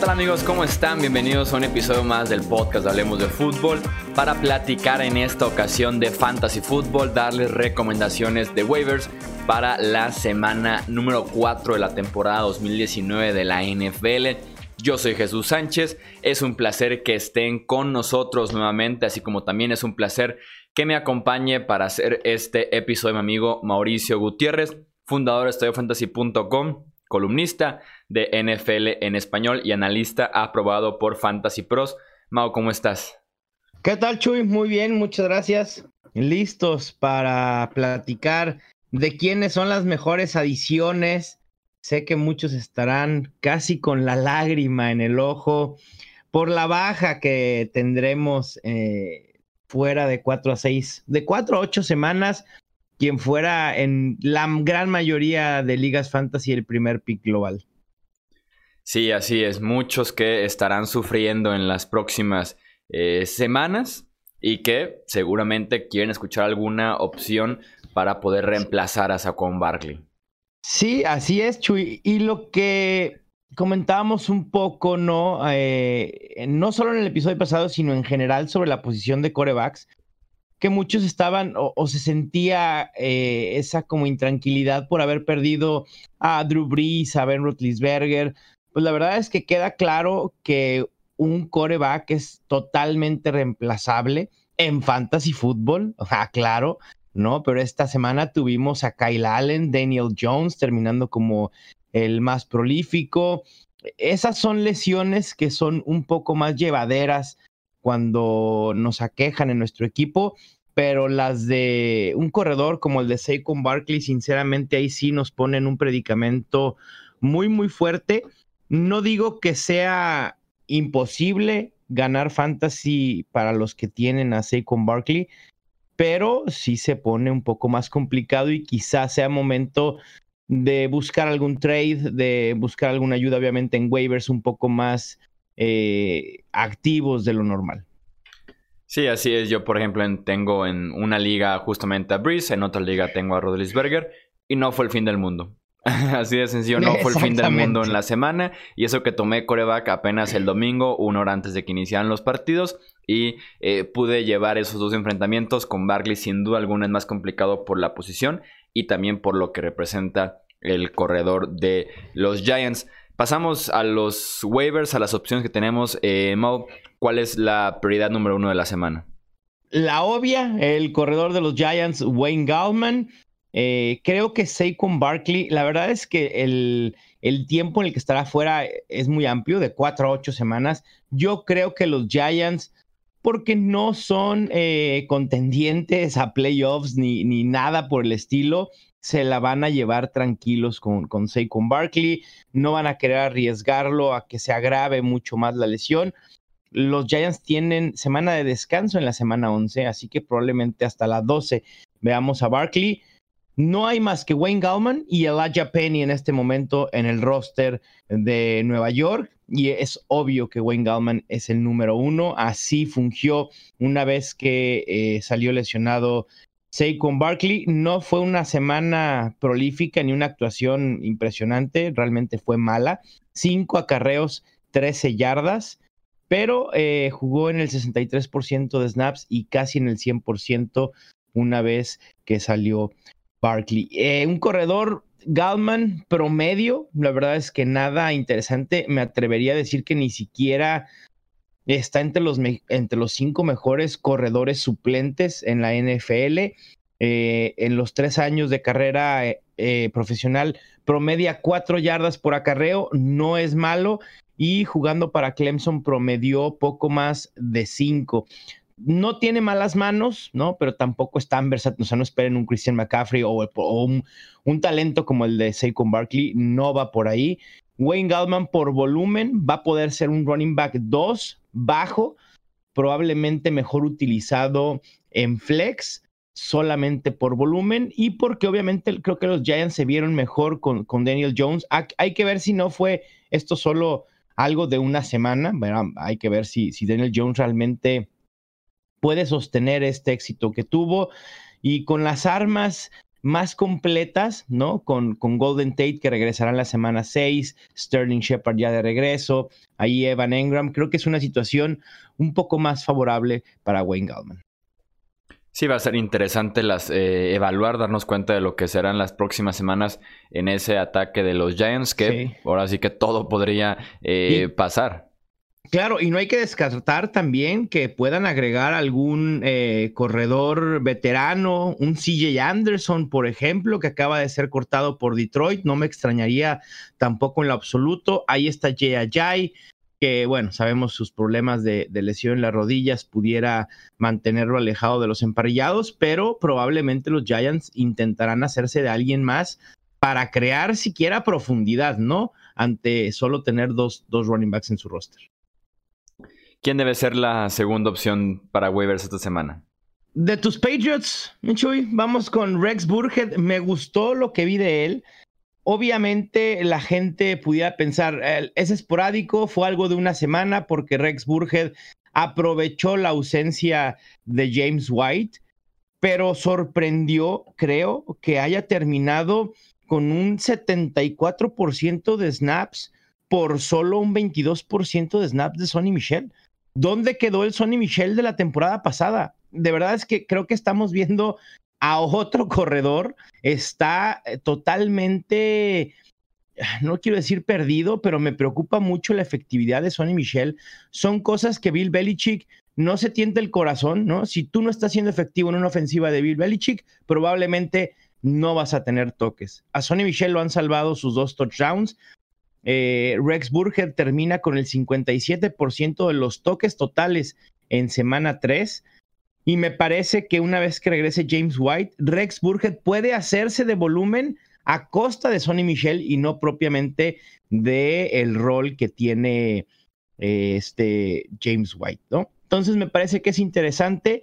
tal amigos? ¿Cómo están? Bienvenidos a un episodio más del podcast Hablemos de Fútbol para platicar en esta ocasión de Fantasy Football, darles recomendaciones de waivers para la semana número 4 de la temporada 2019 de la NFL. Yo soy Jesús Sánchez, es un placer que estén con nosotros nuevamente, así como también es un placer que me acompañe para hacer este episodio mi amigo Mauricio Gutiérrez, fundador de estudiofantasy.com, columnista de NFL en español y analista aprobado por Fantasy Pros. Mau, ¿cómo estás? ¿Qué tal, Chuy? Muy bien, muchas gracias. Listos para platicar de quiénes son las mejores adiciones. Sé que muchos estarán casi con la lágrima en el ojo por la baja que tendremos eh, fuera de 4 a 6, de 4 a 8 semanas, quien fuera en la gran mayoría de ligas fantasy el primer pick global. Sí, así es. Muchos que estarán sufriendo en las próximas eh, semanas y que seguramente quieren escuchar alguna opción para poder reemplazar a Saquon Barkley. Sí, así es, Chuy. Y lo que comentábamos un poco, ¿no? Eh, no solo en el episodio pasado, sino en general sobre la posición de corebacks, que muchos estaban o, se sentía eh, esa como intranquilidad por haber perdido a Drew Brees, a Ben Roethlisberger. Pues la verdad es que queda claro que un coreback es totalmente reemplazable en fantasy fútbol, claro, ¿no? Pero esta semana tuvimos a Kyle Allen, Daniel Jones terminando como el más prolífico. Esas son lesiones que son un poco más llevaderas cuando nos aquejan en nuestro equipo, pero las de un corredor como el de Saquon Barkley, sinceramente ahí sí nos ponen un predicamento muy, muy fuerte. No digo que sea imposible ganar fantasy para los que tienen a Saquon Barkley, pero sí se pone un poco más complicado y quizás sea momento de buscar algún trade, de buscar alguna ayuda, obviamente, en waivers un poco más eh, activos de lo normal. Sí, así es. Yo, por ejemplo, tengo en una liga justamente a Breeze, en otra liga tengo a Rodlisberger y no fue el fin del mundo. Así de sencillo, no fue el fin del mundo en la semana. Y eso que tomé coreback apenas el domingo, una hora antes de que iniciaran los partidos. Y eh, pude llevar esos dos enfrentamientos con Barkley. Sin duda alguna es más complicado por la posición y también por lo que representa el corredor de los Giants. Pasamos a los waivers, a las opciones que tenemos. Eh, ¿cuál es la prioridad número uno de la semana? La obvia, el corredor de los Giants, Wayne Gallman. Eh, creo que Saquon Barkley, la verdad es que el, tiempo en el que estará fuera es muy amplio, de cuatro a ocho semanas. Yo creo que los Giants, porque no son eh, contendientes a playoffs ni, ni, nada por el estilo, se la van a llevar tranquilos con, con Saquon Barkley. No van a querer arriesgarlo a que se agrave mucho más la lesión. Los Giants tienen semana de descanso en la semana 11, así que probablemente hasta la 12 veamos a Barkley. No hay más que Wayne Gallman y Elijah Penny en este momento en el roster de Nueva York. Y es obvio que Wayne Gallman es el número uno. Así fungió una vez que eh, salió lesionado Saquon Barkley. No fue una semana prolífica ni una actuación impresionante. Realmente fue mala. Cinco acarreos, 13 yardas. Pero eh, jugó en el 63% de snaps y casi en el 100% una vez que salió Barkley. Eh, un corredor Galman promedio, la verdad es que nada interesante. Me atrevería a decir que ni siquiera está entre los, entre los cinco mejores corredores suplentes en la NFL. Eh, en los tres años de carrera eh, profesional, promedia cuatro yardas por acarreo, no es malo. Y jugando para Clemson promedió poco más de cinco no tiene malas manos, ¿no? Pero tampoco es tan versátil. O sea, no esperen un Christian McCaffrey o, un, talento como el de Saquon Barkley. No va por ahí. Wayne Gallman por volumen va a poder ser un running back 2 bajo, probablemente mejor utilizado en flex solamente por volumen y porque obviamente creo que los Giants se vieron mejor con, Daniel Jones. Hay que ver si no fue esto solo algo de una semana. Bueno, hay que ver si Daniel Jones realmente puede sostener este éxito que tuvo. Y con las armas más completas, ¿no? Con, con Golden Tate que regresará en la semana 6, Sterling Shepard ya de regreso, ahí Evan Engram. Creo que es una situación un poco más favorable para Wayne Gallman. Sí, va a ser interesante las, eh, evaluar, darnos cuenta de lo que serán las próximas semanas en ese ataque de los Giants, que ahora sí que todo podría eh, pasar. Claro, y no hay que descartar también que puedan agregar algún eh, corredor veterano, un CJ Anderson, por ejemplo, que acaba de ser cortado por Detroit. No me extrañaría tampoco en lo absoluto. Ahí está Jay que bueno, sabemos sus problemas de, lesión en las rodillas, pudiera mantenerlo alejado de los emparrillados, pero probablemente los Giants intentarán hacerse de alguien más para crear siquiera profundidad, ¿no? Ante solo tener dos, dos running backs en su roster. ¿Quién debe ser la segunda opción para waivers esta semana? De tus Patriots, Michuy, vamos con Rex Burhead. Me gustó lo que vi de él. Obviamente la gente pudiera pensar, es esporádico, fue algo de una semana porque Rex Burhead aprovechó la ausencia de James White, pero sorprendió, creo, que haya terminado con un 74% de snaps por solo un 22% de snaps de Sonny Michel. ¿Dónde quedó el Sonny Michel de la temporada pasada? De verdad es que creo que estamos viendo a otro corredor está eh, totalmente, no quiero decir perdido, pero me preocupa mucho la efectividad de Sonny Michel. Son cosas que Bill Belichick no se tiente el corazón, ¿no? Si tú no estás siendo efectivo en una ofensiva de Bill Belichick, probablemente no vas a tener toques. A Sonny Michel lo han salvado sus dos touchdowns. Eh, Rex Burger termina con el 57% de los toques totales en semana 3. Y me parece que una vez que regrese James White, Rex Burhead puede hacerse de volumen a costa de Sonny Michel y no propiamente de el rol que tiene eh, este James White, ¿no? Entonces me parece que es interesante.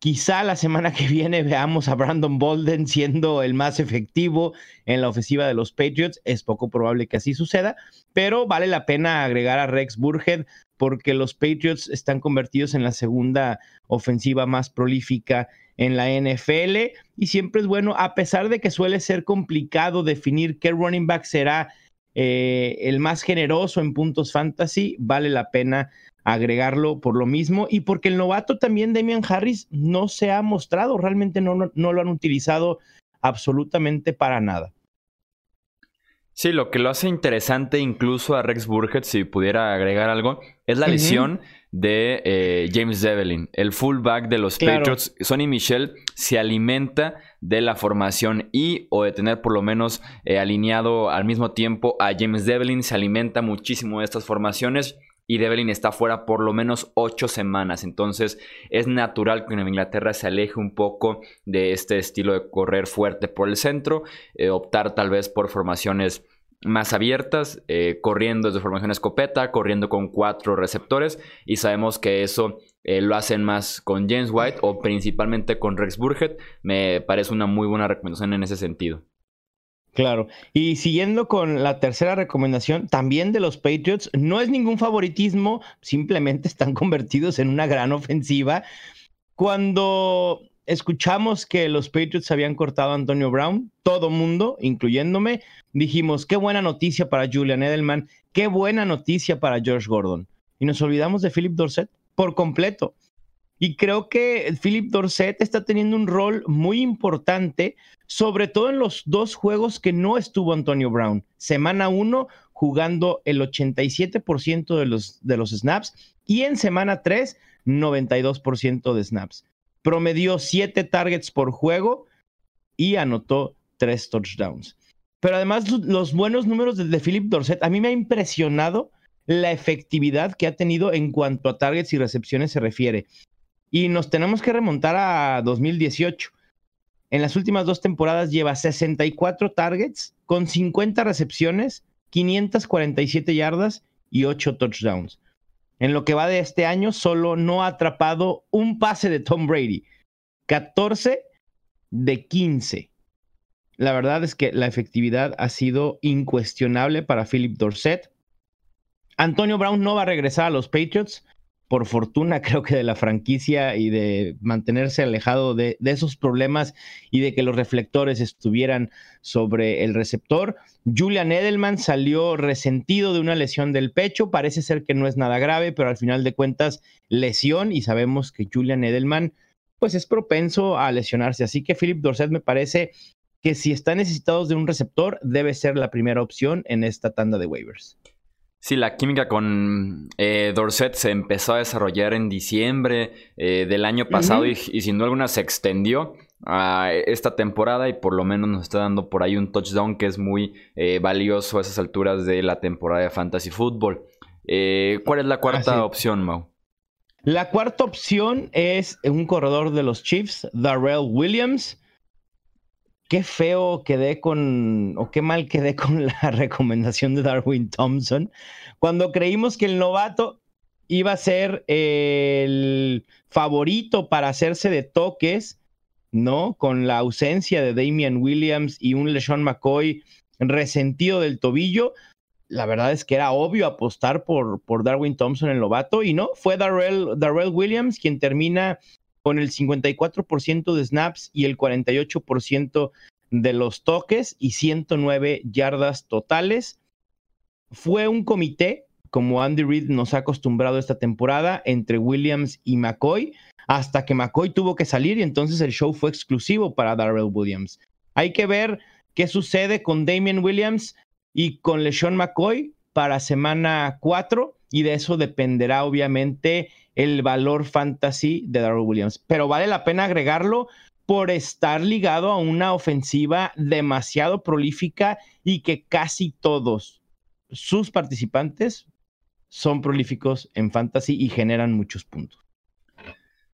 Quizá la semana que viene veamos a Brandon Bolden siendo el más efectivo en la ofensiva de los Patriots. Es poco probable que así suceda, pero vale la pena agregar a Rex Burhead porque los Patriots están convertidos en la segunda ofensiva más prolífica en la NFL y siempre es bueno, a pesar de que suele ser complicado definir qué running back será eh, el más generoso en puntos fantasy, vale la pena agregarlo por lo mismo y porque el novato también Damian Harris no se ha mostrado, realmente no, no lo han utilizado absolutamente para nada. Sí, lo que lo hace interesante incluso a Rex Burkhead, si pudiera agregar algo, es la lesión de eh, James Devlin, el fullback de los Patriots. Sonny Michel se alimenta de la formación y o de tener por lo menos eh, alineado al mismo tiempo a James Devlin. Se alimenta muchísimo de estas formaciones y Devlin está fuera por lo menos ocho semanas. Entonces es natural que en Inglaterra se aleje un poco de este estilo de correr fuerte por el centro, eh, optar tal vez por formaciones más abiertas, eh, corriendo desde formación escopeta, corriendo con cuatro receptores y sabemos que eso eh, lo hacen más con James White o principalmente con Rex Burhead. Me parece una muy buena recomendación en ese sentido. Claro, y siguiendo con la tercera recomendación, también de los Patriots, no es ningún favoritismo, simplemente están convertidos en una gran ofensiva. Cuando escuchamos que los Patriots habían cortado a Antonio Brown, todo mundo, incluyéndome, dijimos, qué buena noticia para Julian Edelman, qué buena noticia para George Gordon. Y nos olvidamos de Philip Dorset por completo. Y creo que Philip Dorset está teniendo un rol muy importante, sobre todo en los dos juegos que no estuvo Antonio Brown. Semana 1 jugando el 87% de los, de los snaps y en semana 3 92% de snaps promedió siete targets por juego y anotó tres touchdowns. Pero además los buenos números de, Philip Dorset, a mí me ha impresionado la efectividad que ha tenido en cuanto a targets y recepciones se refiere. Y nos tenemos que remontar a 2018. En las últimas dos temporadas lleva 64 targets con 50 recepciones, 547 yardas y 8 touchdowns. En lo que va de este año, solo no ha atrapado un pase de Tom Brady. 14 de 15. La verdad es que la efectividad ha sido incuestionable para Philip Dorset. Antonio Brown no va a regresar a los Patriots. Por fortuna creo que de la franquicia y de mantenerse alejado de, esos problemas y de que los reflectores estuvieran sobre el receptor. Julian Edelman salió resentido de una lesión del pecho, parece ser que no es nada grave, pero al final de cuentas lesión y sabemos que Julian Edelman pues es propenso a lesionarse, así que Philip Dorset me parece que si está necesitados de un receptor debe ser la primera opción en esta tanda de waivers. Sí, la química con eh, Dorset se empezó a desarrollar en diciembre eh, del año pasado y, sin duda alguna se extendió a esta temporada y por lo menos nos está dando por ahí un touchdown que es muy eh, valioso a esas alturas de la temporada de Fantasy Football. ¿Cuál es la cuarta ah, opción, Mau? La cuarta opción es un corredor de los Chiefs, Darrell Williams qué feo quedé con, o qué mal quedé con la recomendación de Darwin Thompson, cuando creímos que el novato iba a ser el favorito para hacerse de toques, ¿no? Con la ausencia de Damian Williams y un LeSean McCoy resentido del tobillo. La verdad es que era obvio apostar por, por Darwin Thompson, el novato, y no, fue Darrell, Darrell Williams quien termina con el 54% de snaps y el 48% de los toques y 109 yardas totales. Fue un comité, como Andy Reid nos ha acostumbrado esta temporada, entre Williams y McCoy, hasta que McCoy tuvo que salir y entonces el show fue exclusivo para Darrell Williams. Hay que ver qué sucede con Damian Williams y con LeSean McCoy para semana 4 y de eso dependerá obviamente el valor fantasy de Darrell Williams. Pero vale la pena agregarlo por estar ligado a una ofensiva demasiado prolífica y que casi todos sus participantes son prolíficos en fantasy y generan muchos puntos.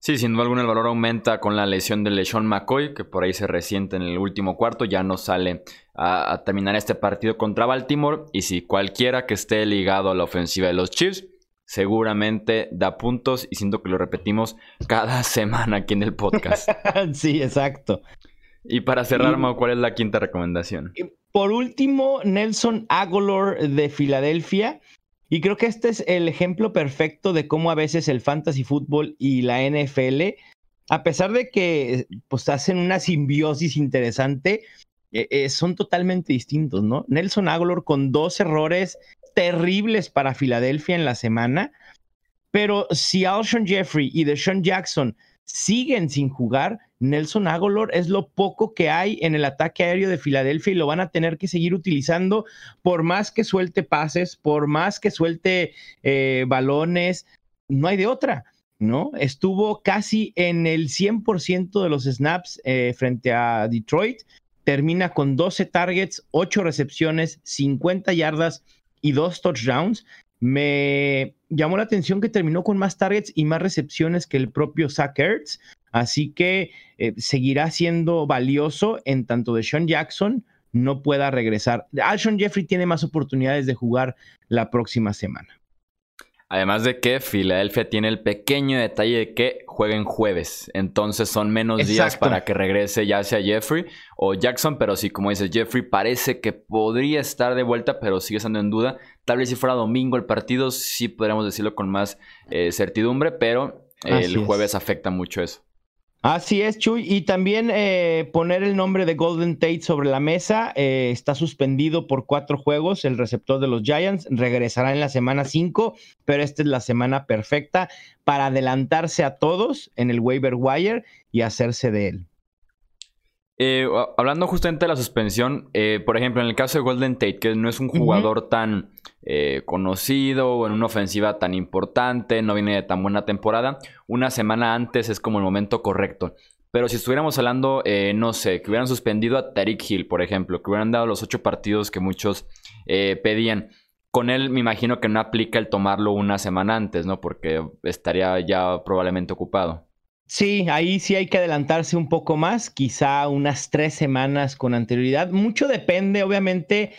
Sí, sin duda alguna el valor aumenta con la lesión de LeSean McCoy, que por ahí se resiente en el último cuarto, ya no sale a, a terminar este partido contra Baltimore. Y si cualquiera que esté ligado a la ofensiva de los Chiefs, seguramente da puntos y siento que lo repetimos cada semana aquí en el podcast. sí, exacto. Y para cerrar, ¿cuál es la quinta recomendación? Por último, Nelson Agolor de Filadelfia. Y creo que este es el ejemplo perfecto de cómo a veces el fantasy fútbol y la NFL, a pesar de que pues hacen una simbiosis interesante, eh, eh, son totalmente distintos, ¿no? Nelson Agolor con dos errores terribles para Filadelfia en la semana, pero si Alshon Jeffrey y Deshaun Jackson siguen sin jugar, Nelson Agolor es lo poco que hay en el ataque aéreo de Filadelfia y lo van a tener que seguir utilizando por más que suelte pases, por más que suelte eh, balones, no hay de otra. ¿no? Estuvo casi en el 100% de los snaps eh, frente a Detroit. Termina con 12 targets, 8 recepciones, 50 yardas, y dos touchdowns. Me llamó la atención que terminó con más targets y más recepciones que el propio Zach Ertz, así que eh, seguirá siendo valioso en tanto de Sean Jackson no pueda regresar. Alshon Jeffrey tiene más oportunidades de jugar la próxima semana. Además de que Filadelfia tiene el pequeño detalle de que jueguen jueves. Entonces son menos días para que regrese ya sea Jeffrey o Jackson. Pero sí, como dice Jeffrey, parece que podría estar de vuelta, pero sigue estando en duda. Tal vez si fuera domingo el partido, sí podríamos decirlo con más eh, certidumbre, pero el jueves afecta mucho eso. Así es, Chuy. Y también eh, poner el nombre de Golden Tate sobre la mesa. Eh, está suspendido por cuatro juegos el receptor de los Giants. Regresará en la semana 5, pero esta es la semana perfecta para adelantarse a todos en el waiver wire y hacerse de él. Eh, hablando justamente de la suspensión, eh, por ejemplo, en el caso de Golden Tate, que no es un jugador tan eh, conocido o en una ofensiva tan importante, no viene de tan buena temporada, una semana antes es como el momento correcto. Pero si estuviéramos hablando, no sé, que hubieran suspendido a Tariq Hill, por ejemplo, que hubieran dado los ocho partidos que muchos pedían, con él me imagino que no aplica el tomarlo una semana antes, ¿no? Porque estaría ya probablemente ocupado. Sí, ahí sí hay que adelantarse un poco más, quizá unas tres semanas con anterioridad. Mucho depende, obviamente,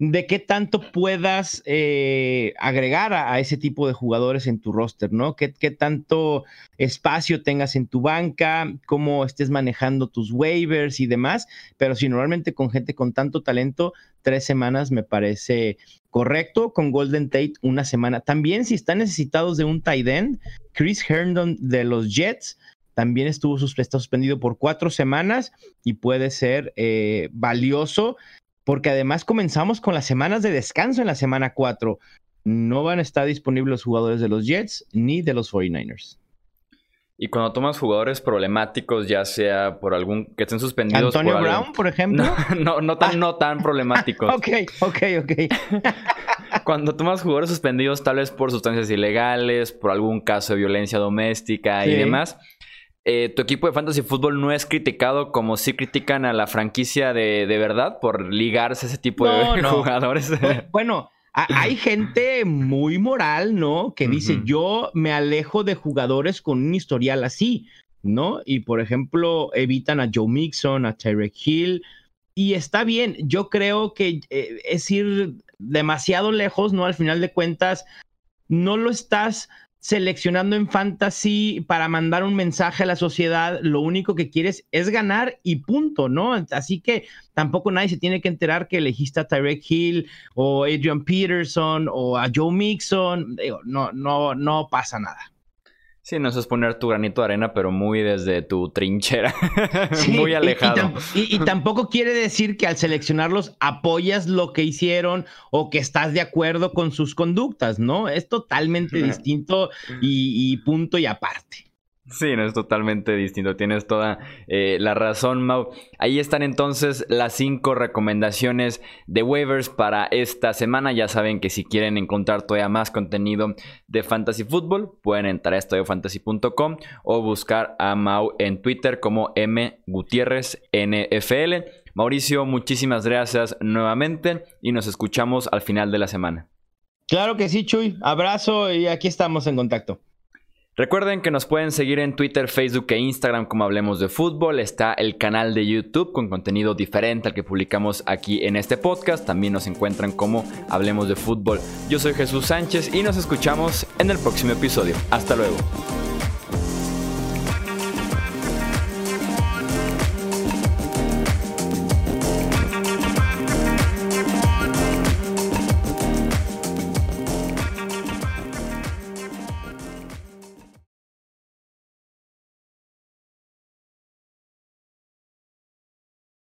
de qué tanto puedas eh, agregar a, ese tipo de jugadores en tu roster, ¿no? ¿Qué, ¿Qué, tanto espacio tengas en tu banca, cómo estés manejando tus waivers y demás. Pero si normalmente con gente con tanto talento, tres semanas me parece correcto. Con Golden Tate, una semana. También si están necesitados de un tight end, Chris Herndon de los Jets también estuvo suspendido por cuatro semanas y puede ser eh, valioso porque además comenzamos con las semanas de descanso en la semana 4. No van a estar disponibles los jugadores de los Jets ni de los 49ers. Y cuando tomas jugadores problemáticos, ya sea por algún que estén suspendidos. Antonio Brown, por ejemplo. No, no, tan, no tan problemáticos. ok, ok, ok. cuando tomas jugadores suspendidos, tal vez por sustancias ilegales, por algún caso de violencia doméstica y demás, eh, tu equipo de fantasy fútbol no es criticado como si critican a la franquicia de, verdad por ligarse a ese tipo de jugadores. Bueno, hay gente muy moral, ¿no? Que dice, yo me alejo de jugadores con un historial así, ¿no? Y por ejemplo, evitan a Joe Mixon, a Tyrek Hill. Y está bien, yo creo que eh, es ir demasiado lejos, ¿no? Al final de cuentas, no lo estás seleccionando en fantasy para mandar un mensaje a la sociedad, lo único que quieres es ganar y punto, ¿no? Así que tampoco nadie se tiene que enterar que elegiste a Tyrek Hill o Adrian Peterson o a Joe Mixon, no, no, no pasa nada. Sí, no es poner tu granito de arena, pero muy desde tu trinchera, muy alejado. Y, tampoco quiere decir que al seleccionarlos apoyas lo que hicieron o que estás de acuerdo con sus conductas, ¿no? Es totalmente distinto y punto y aparte. Sí, no es totalmente distinto. Tienes toda eh, la razón, Mau. Ahí están entonces las cinco recomendaciones de waivers para esta semana. Ya saben que si quieren encontrar todavía más contenido de Fantasy Football, pueden entrar a estudiofantasy.com o buscar a Mau en Twitter como M Gutiérrez NFL. Mauricio, muchísimas gracias nuevamente y nos escuchamos al final de la semana. Claro que sí, Chuy. Abrazo y aquí estamos en contacto. Recuerden que nos pueden seguir en Twitter, Facebook e Instagram como Hablemos de Fútbol. Está el canal de YouTube con contenido diferente al que publicamos aquí en este podcast. También nos encuentran como Hablemos de Fútbol. Yo soy Jesús Sánchez y nos escuchamos en el próximo episodio. Hasta luego.